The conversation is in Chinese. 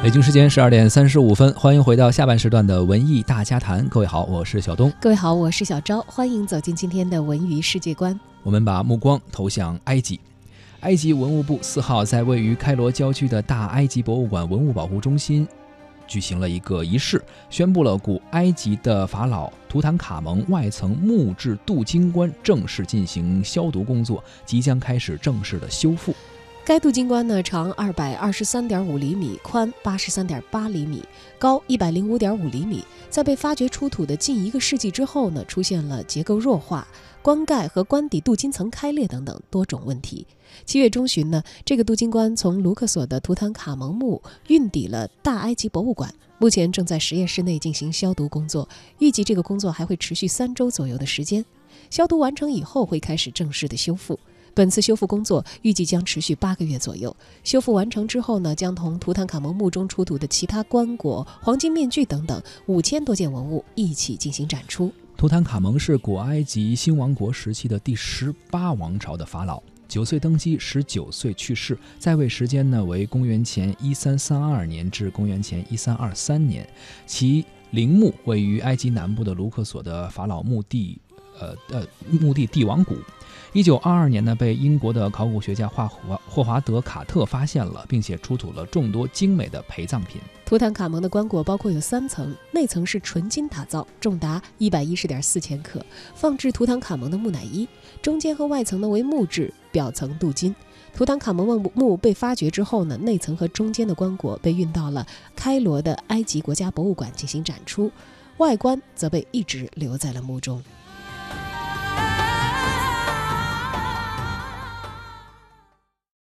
北京时间十二点三十五分，欢迎回到下半时段的文艺大家谈。各位好，我是小东。各位好，我是小昭。欢迎走进今天的文娱世界观。我们把目光投向埃及。埃及文物部四号在位于开罗郊区的大埃及博物馆文物保护中心举行了一个仪式，宣布了古埃及的法老图坦卡蒙外层木质镀金棺正式进行消毒工作，即将开始正式的修复。该镀金棺呢，长二百二十三点五厘米，宽八十三点八厘米，高一百零五点五厘米。在被发掘出土的近一个世纪之后呢，出现了结构弱化、棺盖和棺底镀金层开裂等等多种问题。七月中旬呢，这个镀金棺从卢克索的图坦卡蒙墓运抵了大埃及博物馆，目前正在实验室内进行消毒工作，预计这个工作还会持续三周左右的时间。消毒完成以后，会开始正式的修复。本次修复工作预计将持续八个月左右。修复完成之后呢，将同图坦卡蒙墓中出土的其他棺椁、黄金面具等等五千多件文物一起进行展出。图坦卡蒙是古埃及新王国时期的第十八王朝的法老，九岁登基，十九岁去世，在位时间呢为公元前一三三二年至公元前一三二三年。其陵墓位于埃及南部的卢克索的法老墓地，呃呃墓地帝王谷。一九二二年呢，被英国的考古学家霍华霍华德卡特发现了，并且出土了众多精美的陪葬品。图坦卡蒙的棺椁包括有三层，内层是纯金打造，重达一百一十点四千克，放置图坦卡蒙的木乃伊；中间和外层呢为木质，表层镀金。图坦卡蒙墓墓被发掘之后呢，内层和中间的棺椁被运到了开罗的埃及国家博物馆进行展出，外观则被一直留在了墓中。